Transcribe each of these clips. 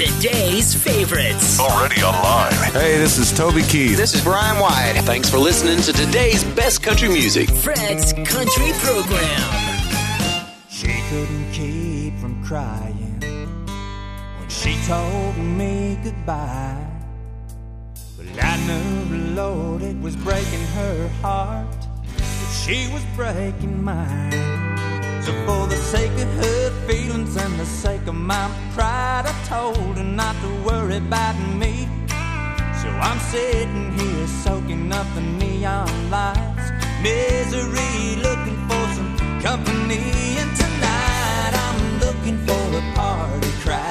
Today's favorites. Already online. Hey, this is Toby Keith. This is Brian White. Thanks for listening to today's best country music. Fred's Country Program. She couldn't keep from crying when she told me goodbye. But I knew, Lord, it was breaking her heart. That she was breaking mine. So for the sake of her feelings and the sake of my pride, I told her not to worry about me. So I'm sitting here soaking up the neon lights, misery, looking for some company. And tonight I'm looking for a party crowd,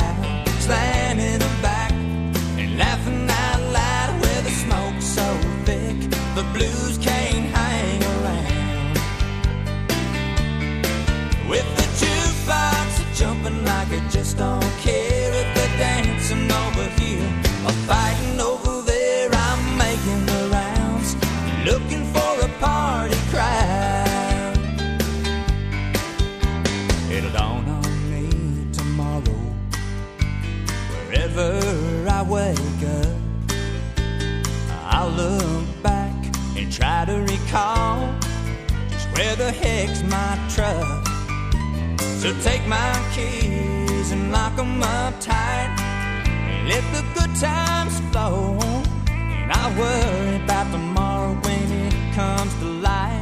where the heck's my truck. So take my keys and lock 'em up tight and let the good times flow. And I worry about tomorrow when it comes to light.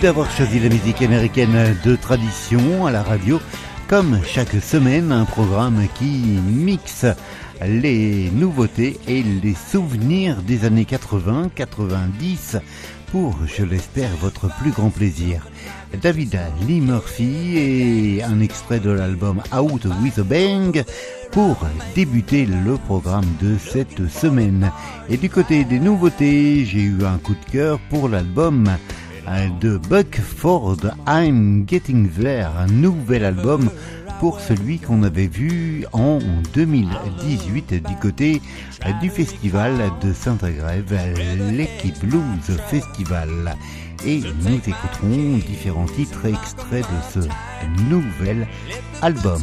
D'avoir choisi la musique américaine de tradition à la radio. Comme chaque semaine, un programme qui mixe les nouveautés et les souvenirs des années 80, 90 pour, je l'espère, votre plus grand plaisir. David Lee Murphy et un extrait de l'album Out with a Bang pour débuter le programme de cette semaine. Et du côté des nouveautés, j'ai eu un coup de cœur pour l'album de Buck Ford, I'm Getting There, un nouvel album pour celui qu'on avait vu en 2018 du côté du festival de Saint-Agrève, l'équipe Blues Festival. Et nous écouterons différents titres extraits de ce nouvel album.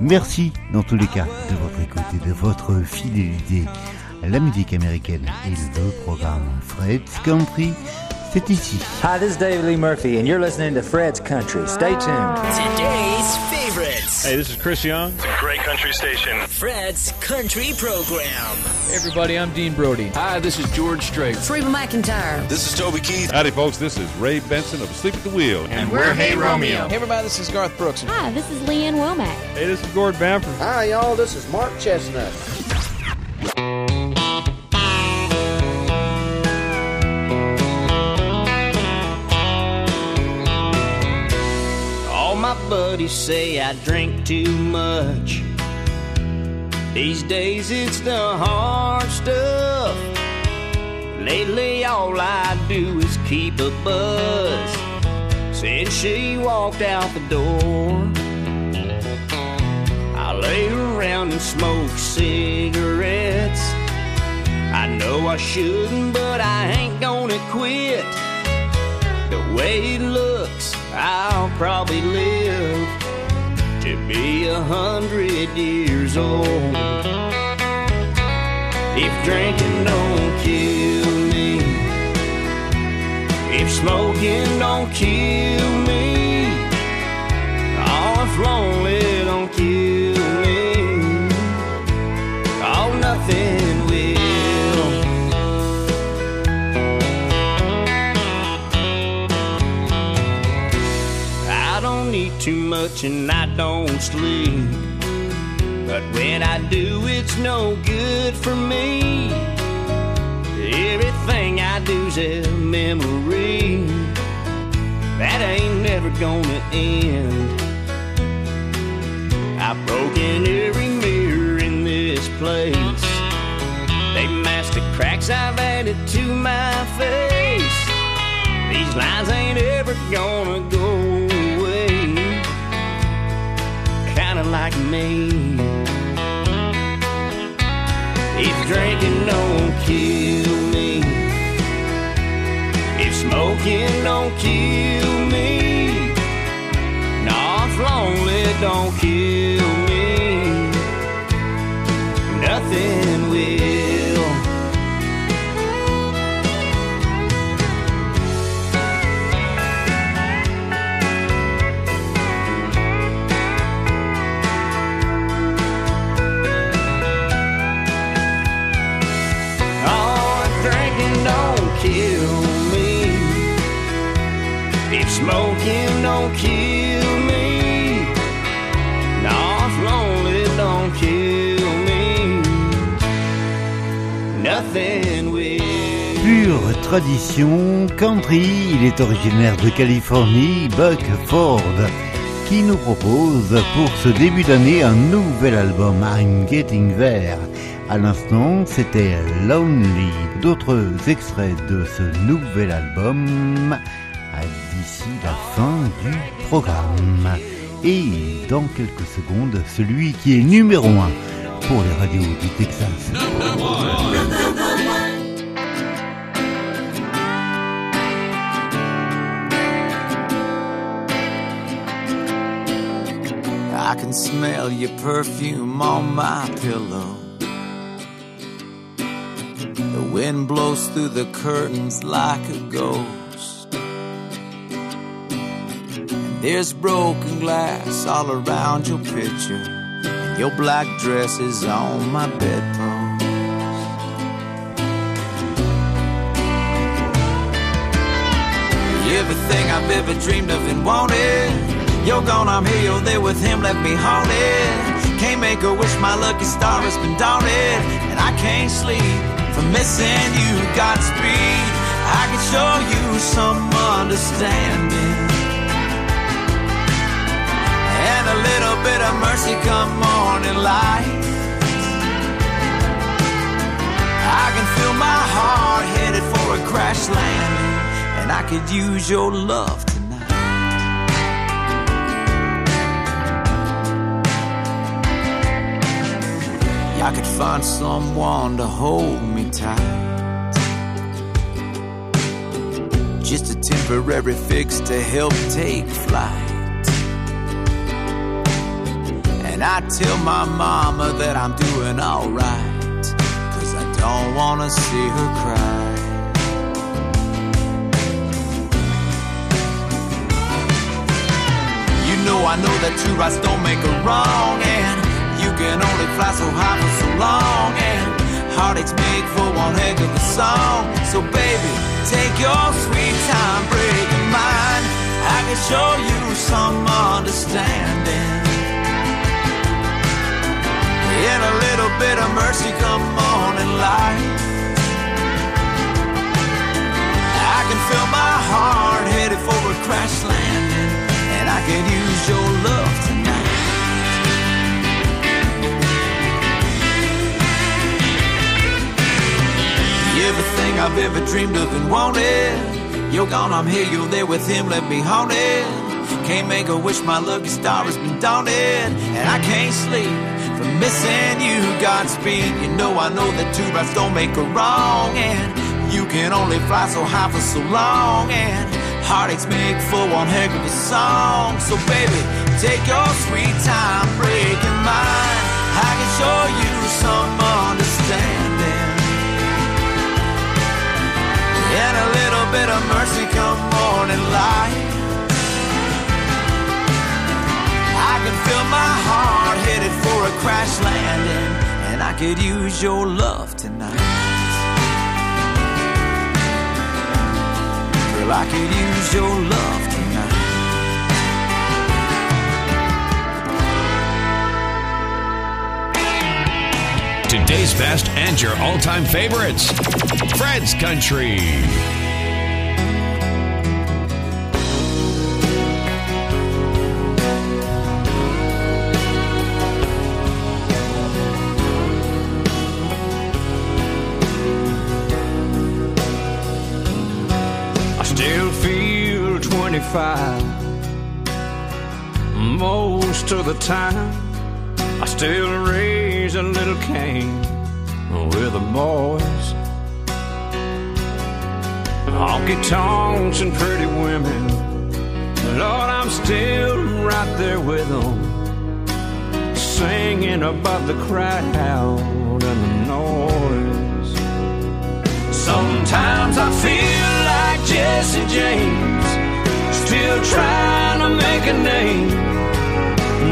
Merci dans tous les cas de votre écoute et de votre fidélité. La musique américaine et le programme Fred's Country, c'est ici. Hi, this is David Lee Murphy, and you're listening to Fred's Country. Stay tuned. Today's favorites. Hey, this is Chris Young. It's a great country station. Fred's Country Program. Hey everybody, I'm Dean Brody. Hi, this is George Strait. Reba McEntire. This is Toby Keith. Howdy, folks. This is Ray Benson of Asleep at the Wheel. And we're Hey Romeo. Hey everybody, this is Garth Brooks. Hi, this is Lee Ann Womack. Hey, this is Gord Bamford. Hi, y'all. This is Mark Chesnutt. Buddies say I drink too much. These days it's the hard stuff. Lately all I do is keep a buzz. Since she walked out the door, I lay around around and smoke cigarettes. I know I shouldn't, but I ain't gonna quit. Way it looks, I'll probably live to be a hundred years old. If drinking don't kill me, if smoking don't kill me, oh, if too much and I don't sleep. But when I do, it's no good for me. Everything I do's a memory that ain't never gonna end. I've broken every mirror in this place. They masked the cracks I've added to my face. These lines ain't ever gonna go Kinda like me. If drinking don't kill me, if smoking don't kill me, no, if lonely don't kill me, nothing tradition country, il est originaire de Californie, Buck Ford, qui nous propose pour ce début d'année un nouvel album, I'm Getting There. À l'instant, c'était Lonely. D'autres extraits de ce nouvel album d'ici la fin du programme. Et dans quelques secondes, celui qui est numéro un pour les radios du Texas. I can smell your perfume on my pillow. The wind blows through the curtains like a ghost. And there's broken glass all around your picture. And your black dress is on my bedpost. Everything I've ever dreamed of and wanted. You're gone, I'm here, you're there with him, left me haunted. Can't make a wish, my lucky star has been daunted. And I can't sleep from missing you, Godspeed. I can show you some understanding. And a little bit of mercy come morning light. I can feel my heart headed for a crash landing. And I could use your love I could find someone to hold me tight. Just a temporary fix to help take flight. And I tell my mama that I'm doing alright. Cause I don't wanna see her cry. You know I know that two rights don't make a wrong and can only fly so high for so long and heartaches make for one heck of a song. So baby, take your sweet time, breaking mine. I can show you some understanding. And a little bit of mercy come morning light. I can feel my heart headed for a crash landing, and I can use your love tonight. Everything I've ever dreamed of and wanted. You're gone, I'm here, you're there with him, let me haunted. Can't make a wish, my lucky star has been daunted. And I can't sleep from missing you, Godspeed. You know I know that two rights don't make a wrong, and you can only fly so high for so long, and heartaches make for one heck of a song. So baby, take your sweet time breaking mine. I can show you some bit of mercy come morning light. I can feel my heart headed for a crash landing, and I could use your love tonight. I could use your love tonight. Today's best and your all time favorites. Fred's Country. 25 most of the time. I still raise a little Cain with the boys. Honky tonks and pretty women. Lord, I'm still right there with them, singing above the crowd and the noise. Sometimes I feel like Jesse James, still trying to make a name,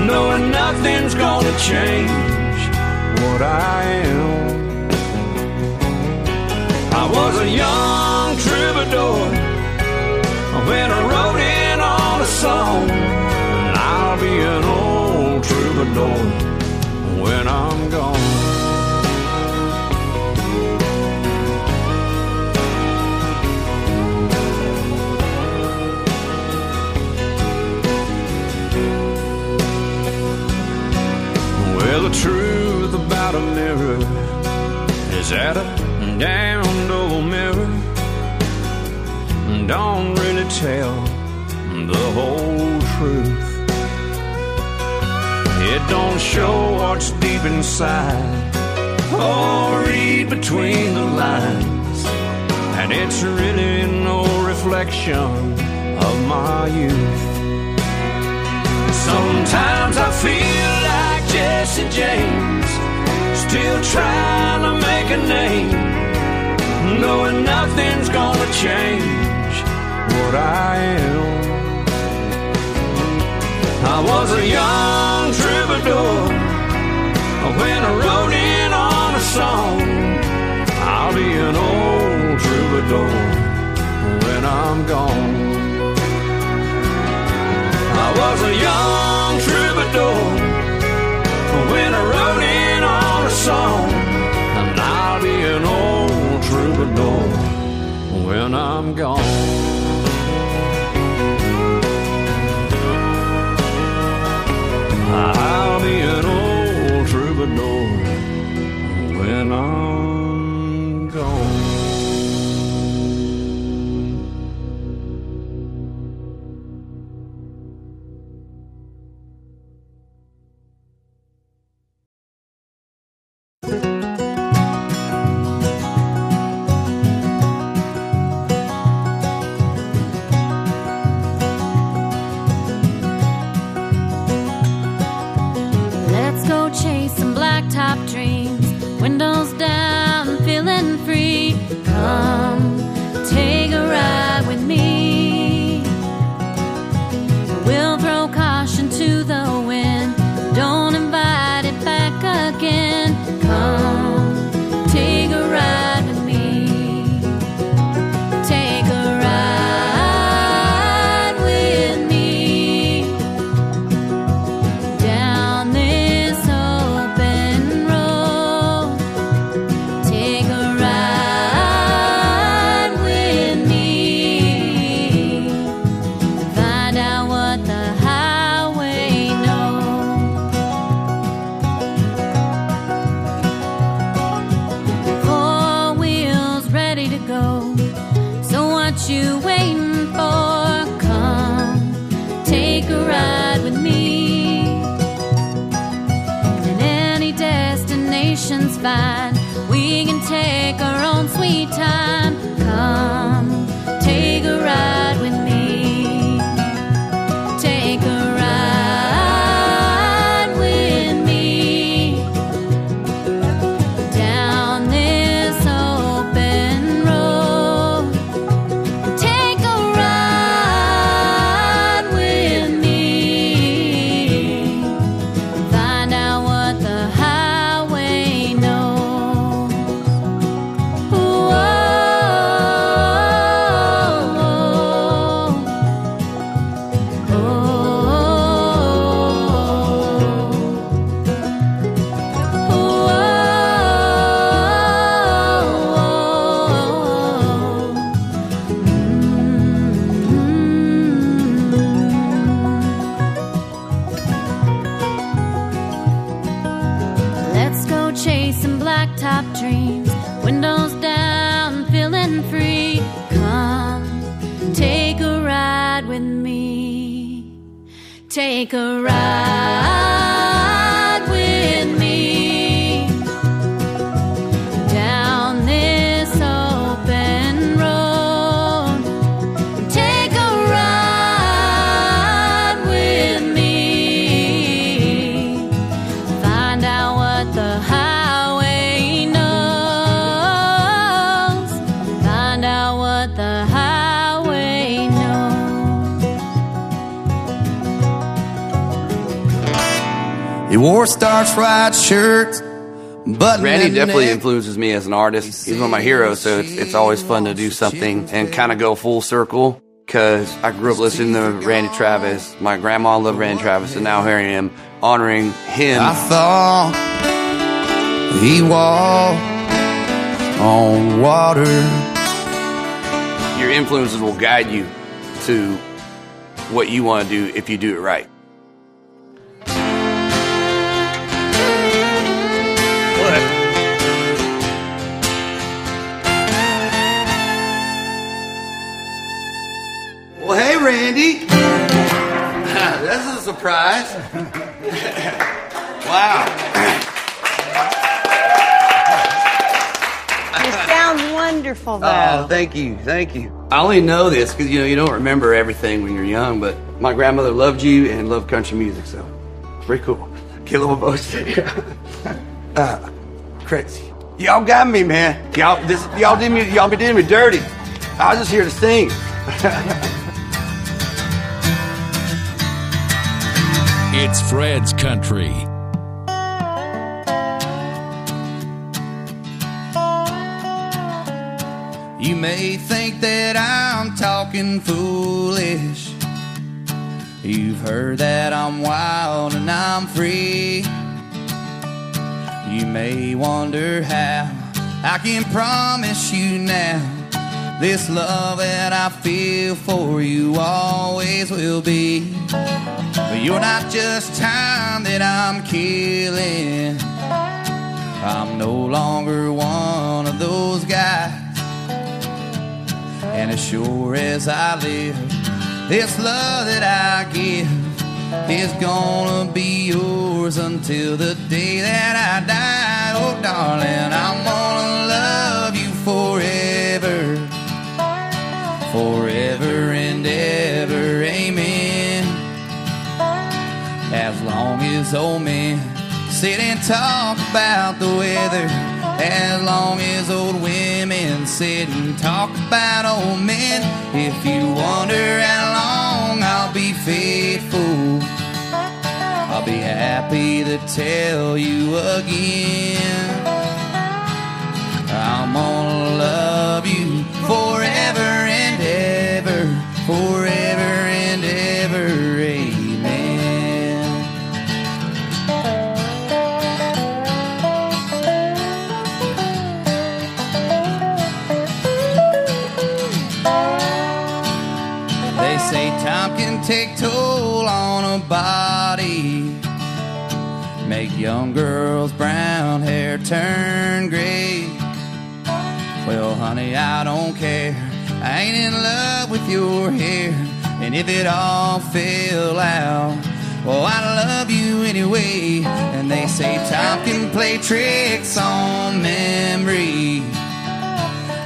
knowing nothing's gonna change what I am. I was a young troubadour when I wrote in on a song, and I'll be an old troubadour when I'm gone. A mirror is that a damned old mirror don't really tell the whole truth. It don't show what's deep inside or read between the lines, and it's really no reflection of my youth. Sometimes I feel like Jesse James, still trying to make a name, knowing nothing's gonna change what I am. I was a young troubadour when I wrote in on a song. I'll be an old troubadour when I'm gone. I was a young troubadour when song, and I'll be an old troubadour when I'm gone. I'll be an old troubadour when I'm dreams. Windows down, feeling free. Come, wore starch white shirts, but Randy definitely influences me as an artist. He's one of my heroes, so it's, it's always fun to do something and kind of go full circle. Because I grew up listening to Randy Travis. My grandma loved Randy Travis, and now here I am honoring him. I thought he walked on water. Your influences will guide you to what you want to do if you do it right. Well, Randy. this is a surprise. wow. You sound wonderful, though. Oh, thank you, thank you. I only know this because you know you don't remember everything when you're young, but my grandmother loved you and loved country music, so it's pretty cool. Get a little uh, crazy. Y'all got me, man. Y'all, this, y'all did me, y'all been doing me dirty. I was just here to sing. It's Fred's Country. You may think that I'm talking foolish. You've heard that I'm wild and I'm free. You may wonder how I can promise you now this love that I feel for you always will be. But you're not just time that I'm killing. I'm no longer one of those guys. And as sure as I live, this love that I give is gonna be yours until the day that I die. Oh, darling, I'm gonna love you forever, forever and ever. Amen. As long as old men sit and talk about the weather. As long as old women sit and talk about old men. If you wonder how long I'll be faithful, I'll be happy to tell you again. turn gray. Well, honey, I don't care. I ain't in love with your hair. And if it all fell out, well, I love you anyway. And they say time can play tricks on memory,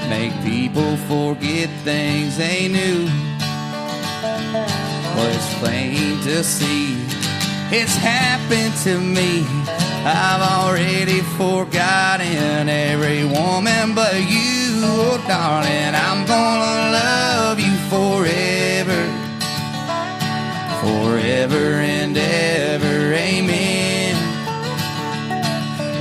make people forget things they knew. Well, it's plain to see it's happened to me. I've already forgotten every woman but you, oh darling. I'm gonna love you forever, forever and ever, amen.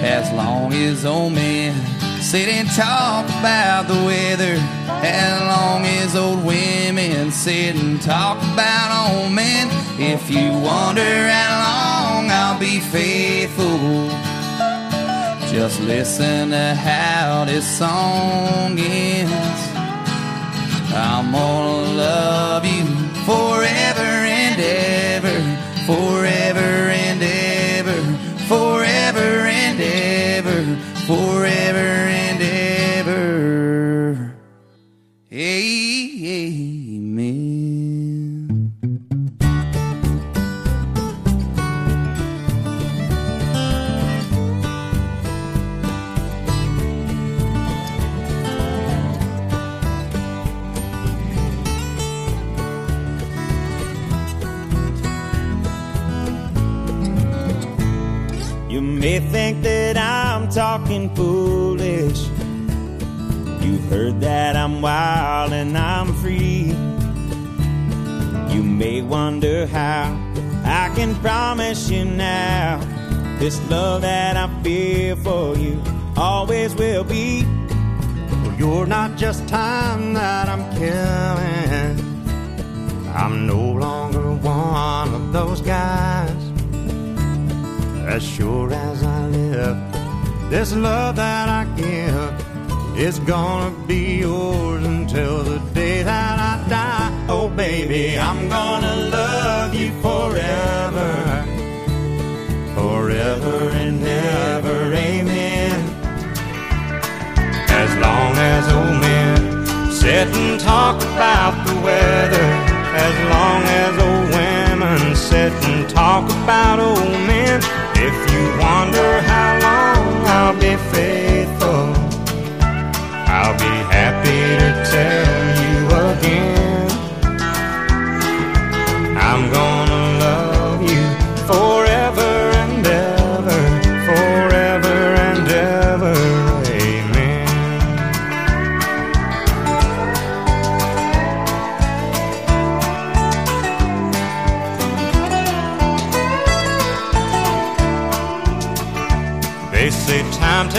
As long as old men sit and talk about the weather, as long as old women sit and talk about old men, if you wonder how long be faithful. Just listen to how this song ends. I'm gonna love you forever and ever, forever and ever, forever and ever, forever.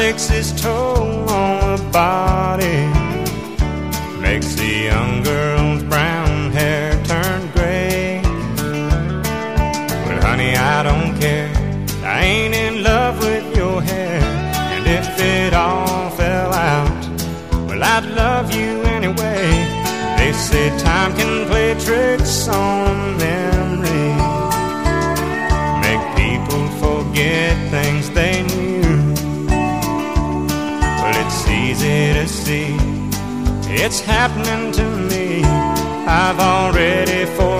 Alex's toe. It's happening to me. I've already forgotten.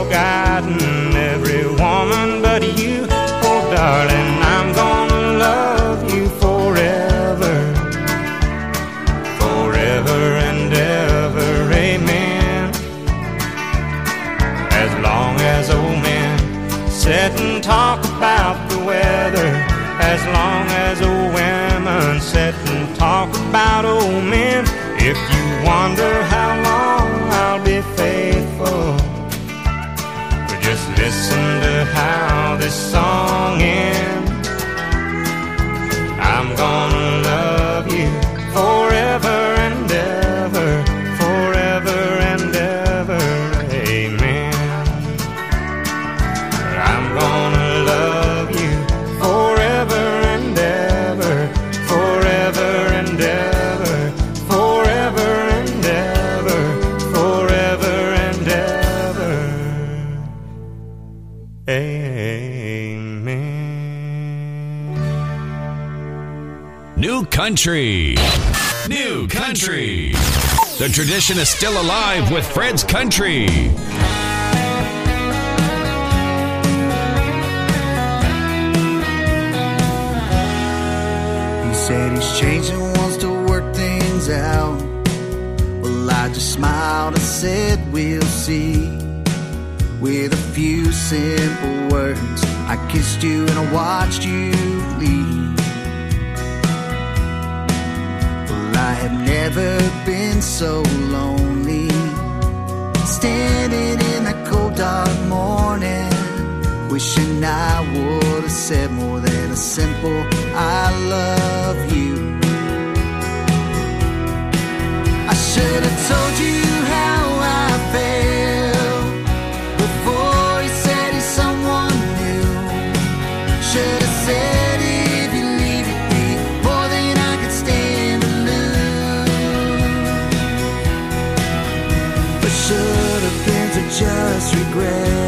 Country. New Country. The tradition is still alive with Fred's Country. He said he's changing, wants to work things out. Well, I just smiled and said, We'll see. With a few simple words, I kissed you and I watched you leave. Never been so lonely. Standing in the cold dark morning, wishing I would have said more than a simple I love you. I should have told you just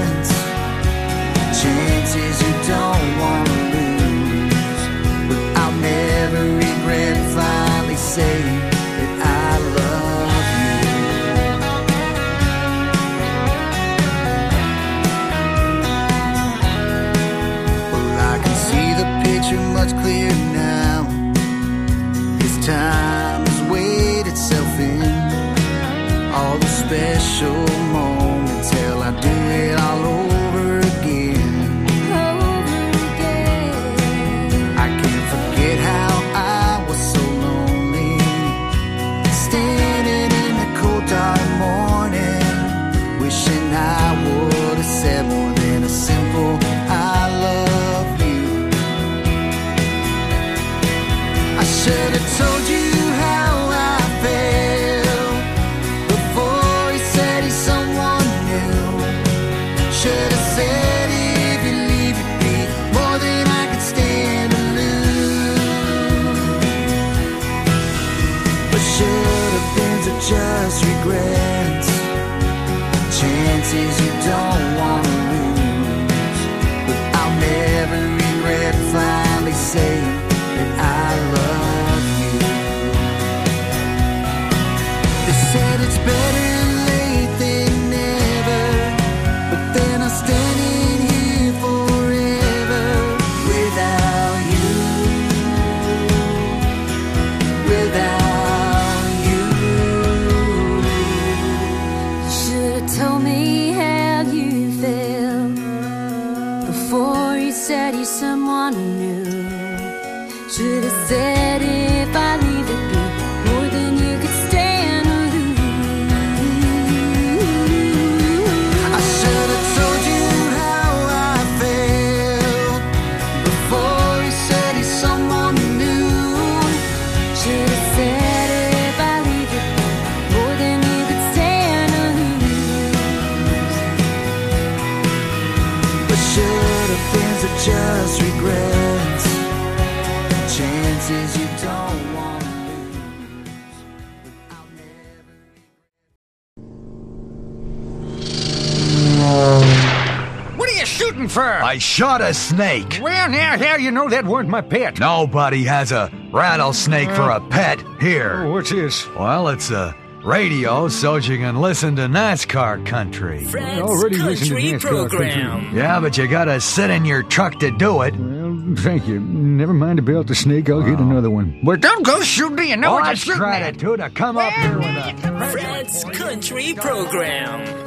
I shot a snake. Where now? How you know that weren't my pet? Nobody has a rattlesnake for a pet here. Oh, what's this? Well, it's a radio so you can listen to NASCAR country. Fred's already listened to NASCAR Program. Yeah, but you gotta sit in your truck to do it. Well, thank you. Never mind about the snake. I'll get oh. another one. But don't go shooting. You know Oh, what you're that's shooting at. gratitude to come up here with a. Fred's Country Program.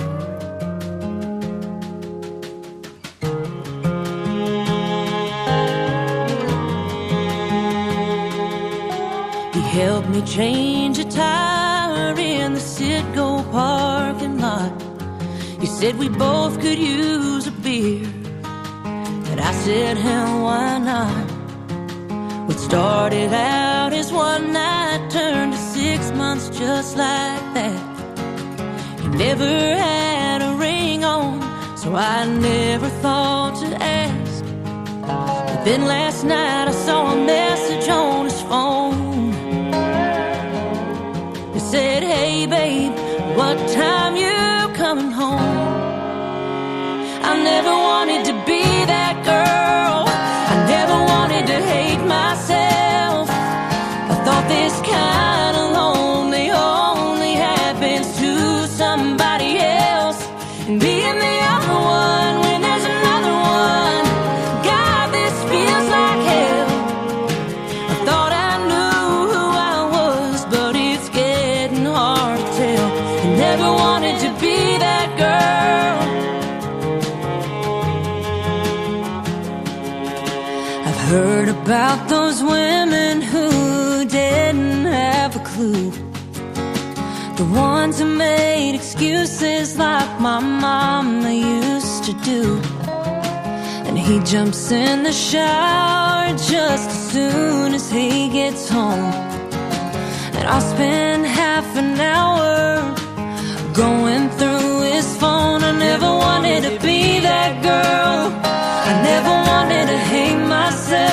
He helped me change a tire in the Citgo parking lot. He said we both could use a beer. And I said, hell, why not? What started out as one night turned to six months just like that. He never had a ring on, so I never thought to ask. But then last night I saw a message on his phone. Said, Hey babe, what time you coming home? I never wanted to be to make excuses like my mama used to do. And he jumps in the shower just as soon as he gets home. And I'll spend half an hour going through his phone. I never wanted to be that girl, I never wanted to hate myself.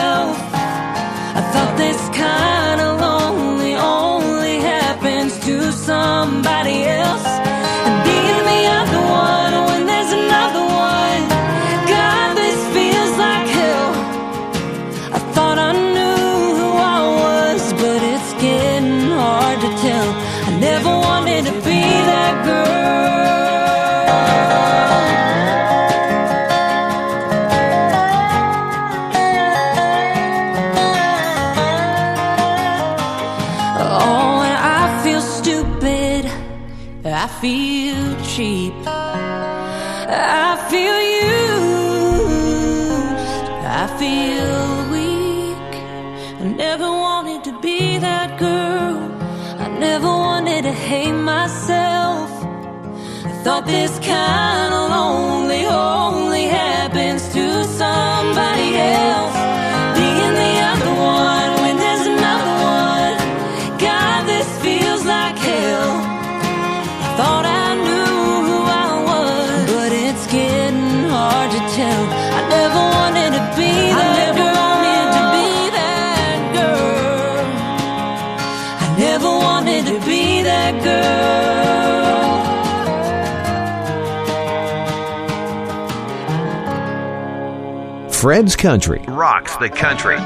hate myself. I thought this kind of lonely. Fred's Country. Rocks the country.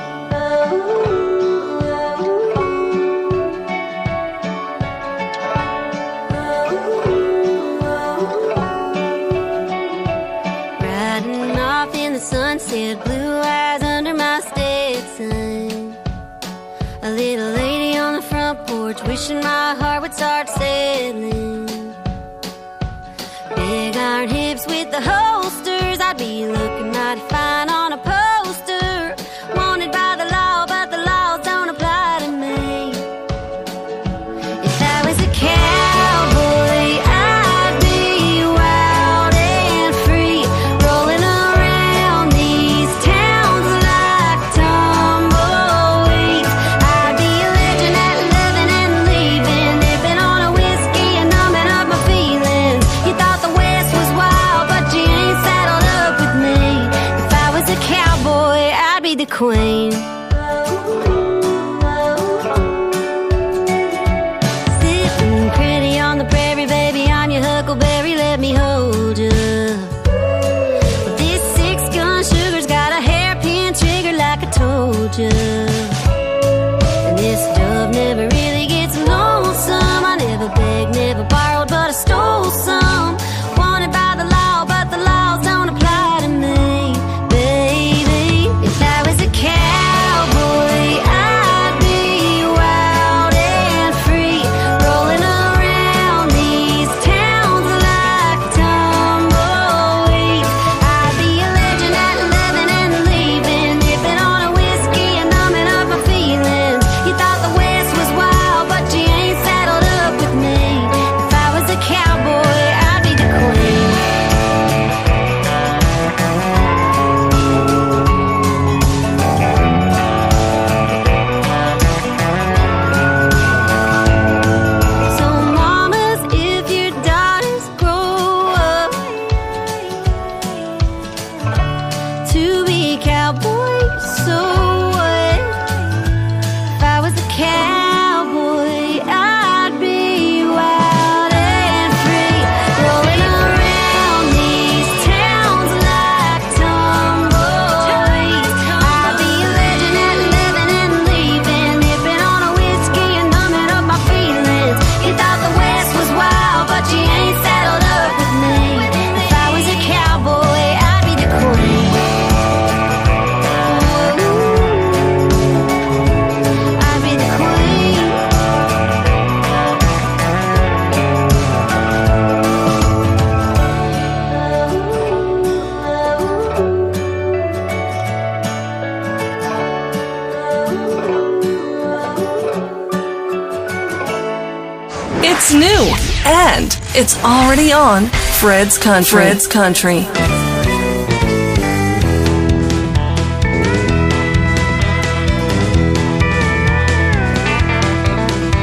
It's already on Fred's Country. Fred's Country.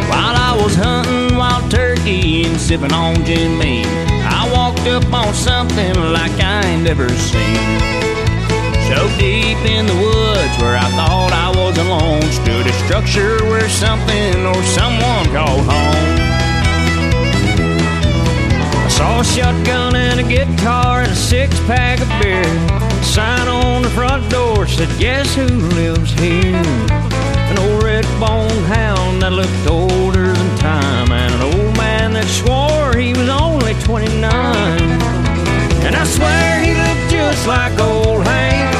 While I was hunting wild turkey and sipping on Jim Beam, I walked up on something like I ain't never seen. So deep in the woods where I thought I was alone, stood a structure where something or someone called home. A shotgun and a guitar and a six pack of beer. Sign on the front door said, Guess who lives here? An old red boned hound that looked older than time, and an old man that swore he was only 29. And I swear he looked just like old Hank.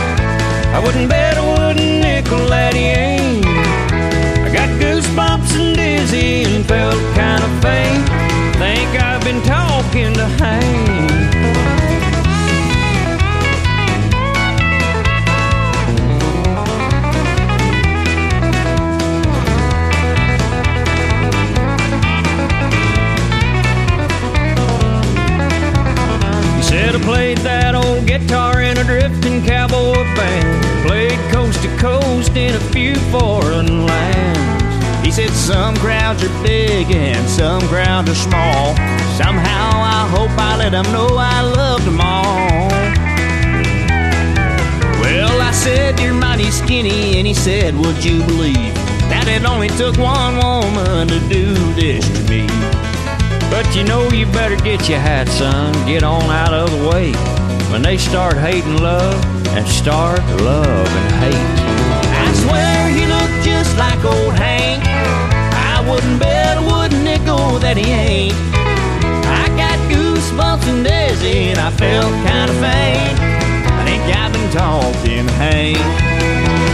I wouldn't bet a wooden nickel that he ain't. I got goosebumps and dizzy and felt kind of faint. Think I've talking to I played that old guitar in a drifting cowboy band. Played coast to coast in a few foreign lands. Said some crowds are big and some crowds are small. Somehow I hope I let them know I loved them all. Well, I said you're mighty skinny, and he said, Would you believe that it only took one woman to do this to me? But you know you better get your hat, son. Get on out of the way. When they start hating love and start love and hate. I swear he looked just like old Hank. Wouldn't bet a wooden nickel that he ain't. I got goosebumps and dizzy and I felt kind of faint. I think I've been talking Hank.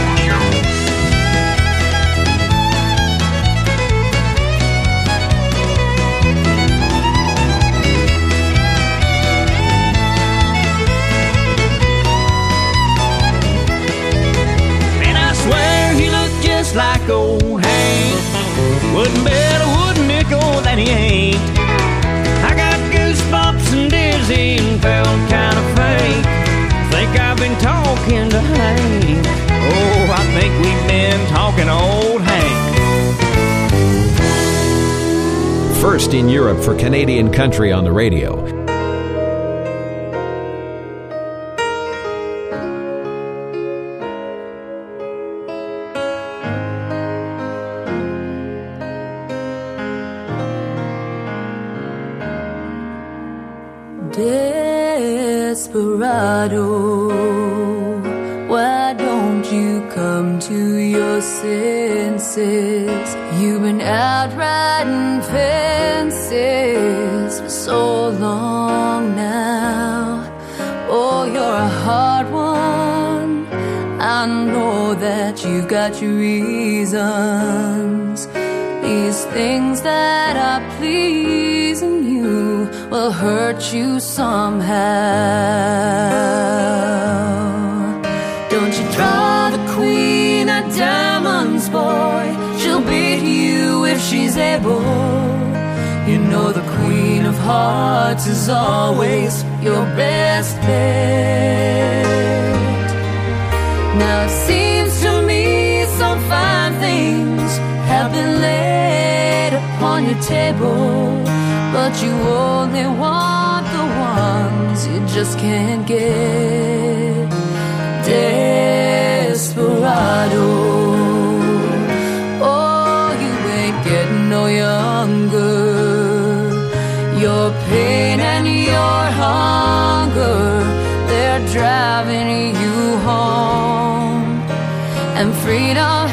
98. I got goosebumps and dizzy and felt kind of fake. Think I've been talking to Hank. Oh, I think we've been talking old Hank. First in Europe for Canadian country on the radio. Senses? You've been out riding fences for so long now. Oh, you're a hard one. I know that you've got your reasons. These things that are pleasing you will hurt you somehow. Don't you draw the queen of diamonds, boy? She's able. You know the queen of hearts is always your best bet. Now it seems to me some fine things have been laid upon your table, but you only want the ones you just can't get. Desperado. Your pain and your hunger, they're driving you home. And freedom,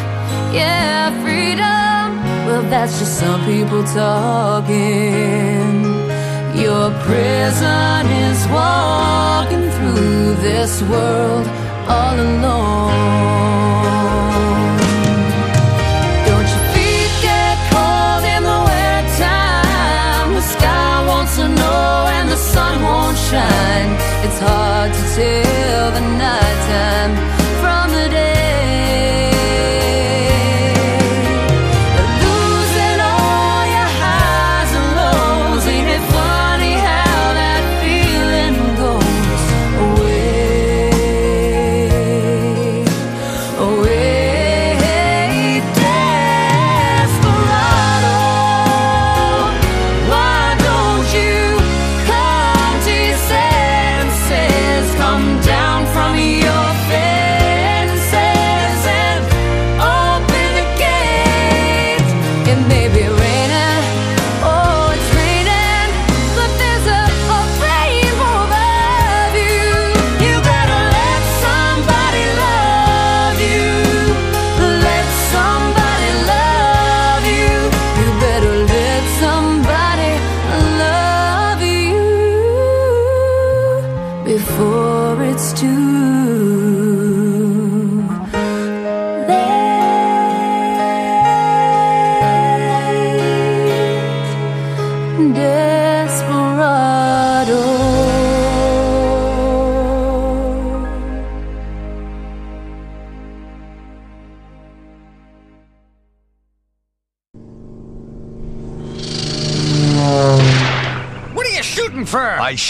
yeah, freedom. Well, that's just some people talking. Your prison is walking through this world all alone. Sun won't shine. It's hard to tell the nighttime from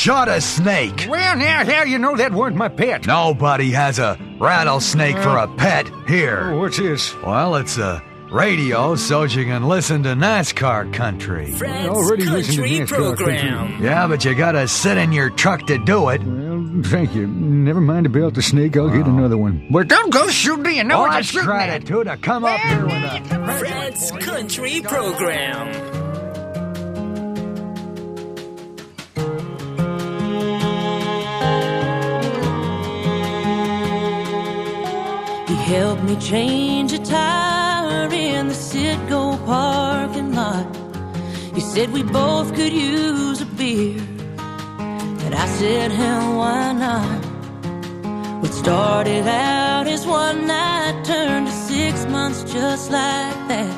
shot a snake. Well, now, how you know that weren't my pet? Nobody has a rattlesnake for a pet here. Oh, what's this? Well, it's a radio so you can listen to NASCAR country. Fred's already listened to Country NASCAR Program. Yeah, but you gotta sit in your truck to do it. Well, thank you. Never mind about the snake. I'll get another one. But don't go shooting. You know what Oh, I you're shooting tried at. it too to come up here with a. Fred's Country Program. He helped me change a tire in the Citgo parking lot. He said we both could use a beer. And I said, hell, why not? What started out as one night turned to six months just like that.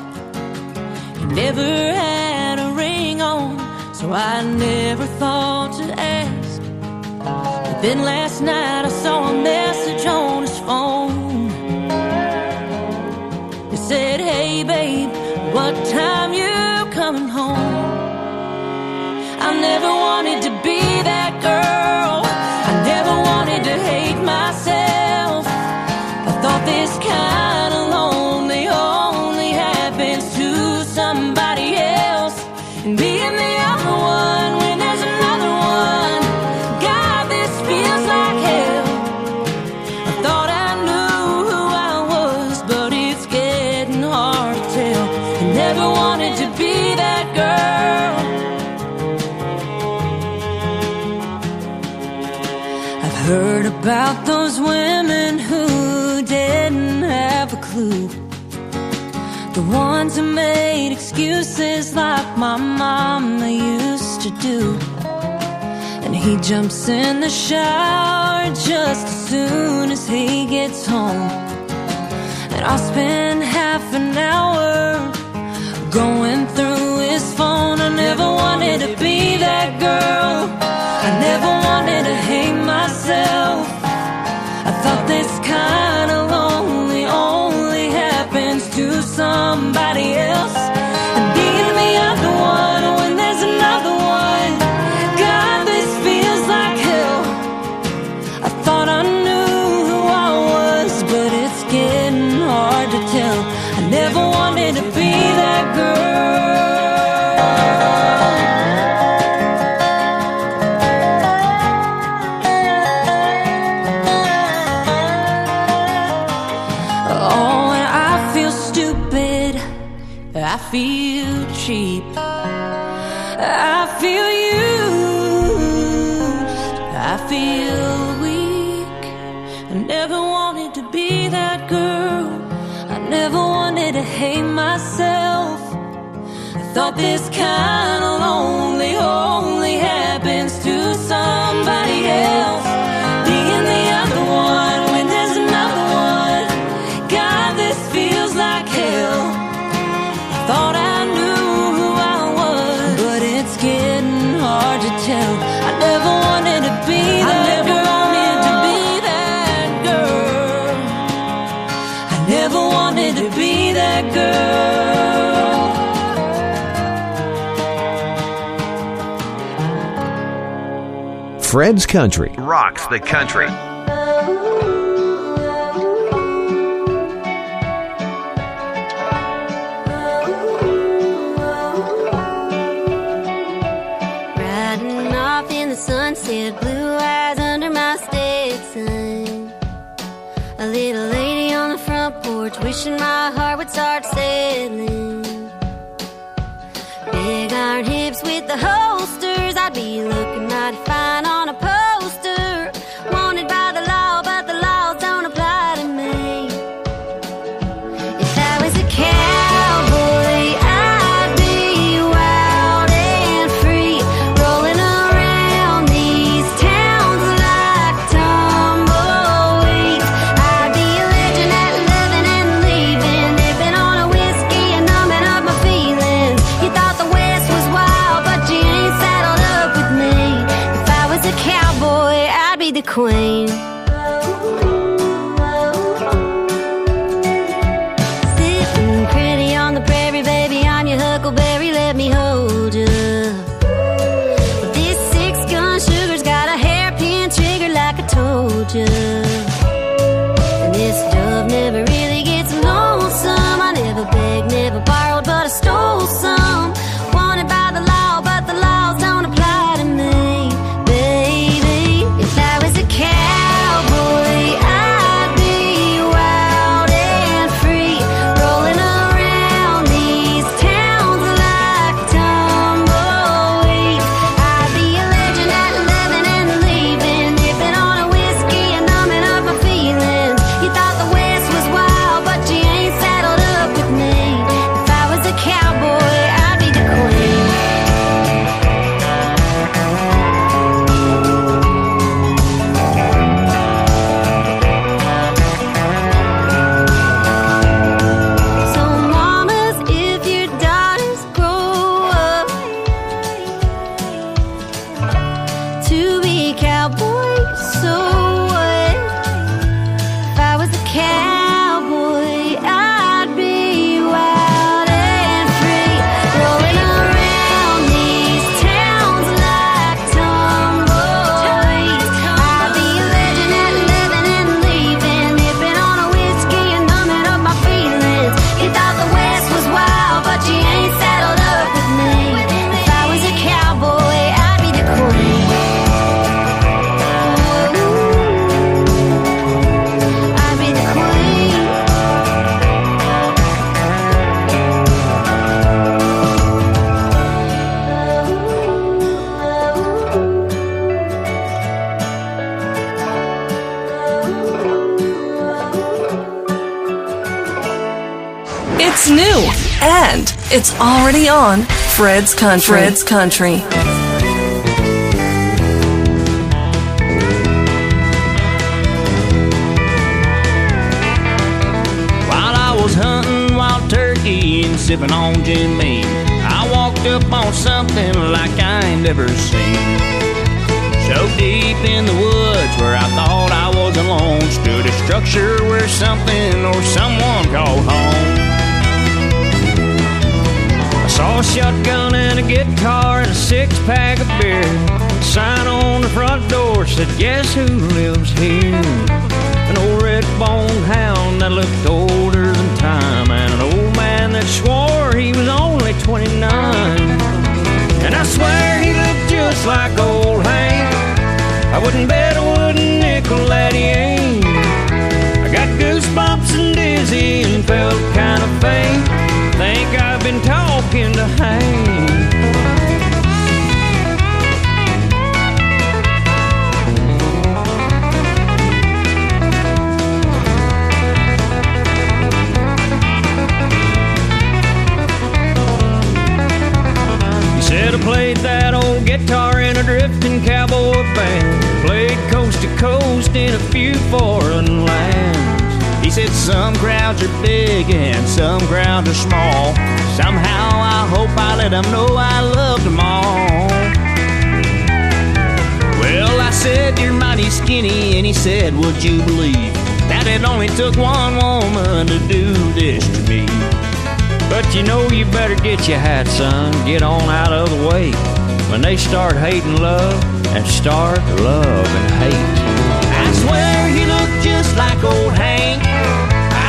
He never had a ring on, so I never thought to ask. But then last night I saw a message on what time you coming home? I never wanted to about those women who didn't have a clue. The ones who made excuses like my mama used to do. And he jumps in the shower just as soon as he gets home. And I'll spend half an hour going through this thought this kind of Fred's Country. Rocks the country. Riding off in the sunset, blue eyes under my Stetson. A little lady on the front porch, wishing my heart Fred's Country. Fred's Country. While I was hunting wild turkey and sipping on Jim Beam, I walked up on something like I ain't never seen. So deep in the woods where I thought I was alone, stood a structure where something or someone called home. I saw a shotgun and a guitar and a six pack of beer. Sign on the front door said, Guess who lives here? An old red bone hound that looked older than time, and an old man that swore he was only 29. And I swear he looked just like old Hank. I wouldn't bet a wooden nickel that he ain't. I got goosebumps and dizzy and felt a few foreign lands. He said some crowds are big and some crowds are small. Somehow I hope I let them know I loved them all. Well, I said you're mighty skinny, and he said, Would you believe that it only took one woman to do this to me? But you know you better get your hat, son. Get on out of the way. When they start hating love and start love and hate. I swear he looked just like old Hank.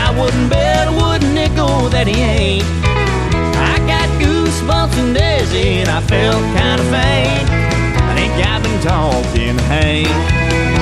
I wouldn't bet a wooden nickel that he ain't. I got goosebumps and dizzy and I felt kind of faint. I think I've been talking Hank.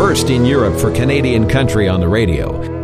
First in Europe for Canadian country on the radio.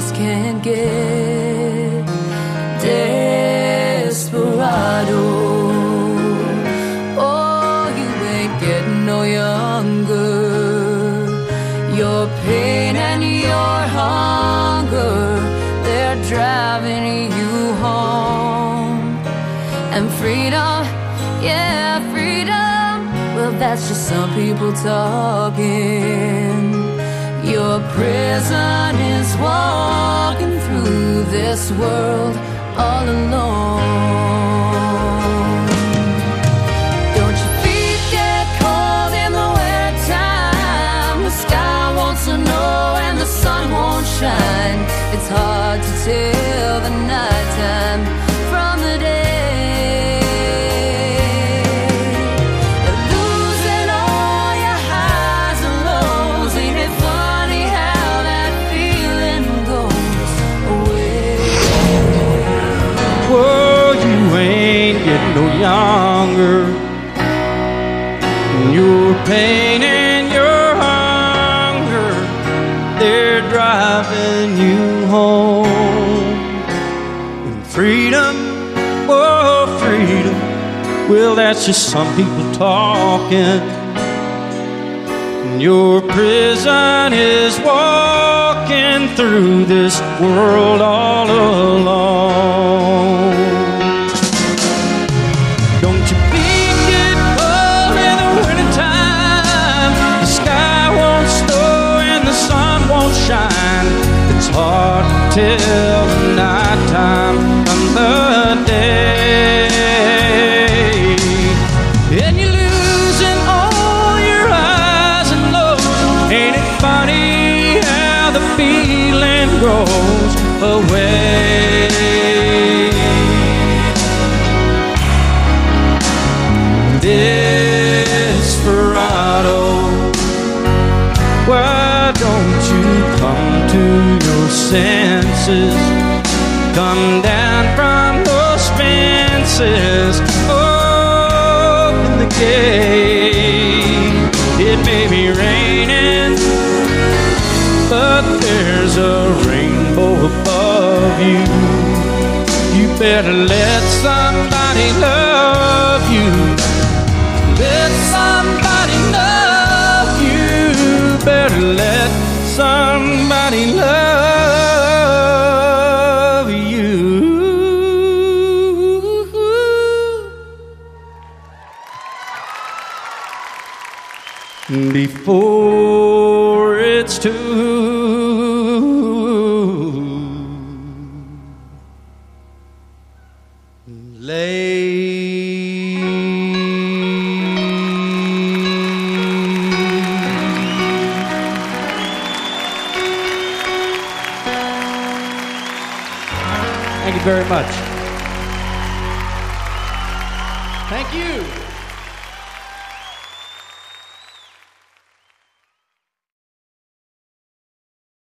Just can't get. Desperado. Oh, you ain't getting no younger. Your pain and your hunger, they're driving you home. And freedom, yeah, freedom. Well, that's just some people talking. Your prison is walking through this world all alone. Don't your feet get cold in the wintertime? The sky won't snow and the sun won't shine. It's hard to tell the nighttime younger. And your pain and your hunger, they're driving you home. And freedom, oh, freedom. Well, that's just some people talking. And your prison is walking through this world all alone. Hard to tell the nighttime from the day. And you're losing all your highs and lows. Ain't it funny how the feeling grows away? Desperado, why don't you come to senses? Come down from those fences, open the gate. It may be raining, but there's a rainbow above you. You better let somebody love Before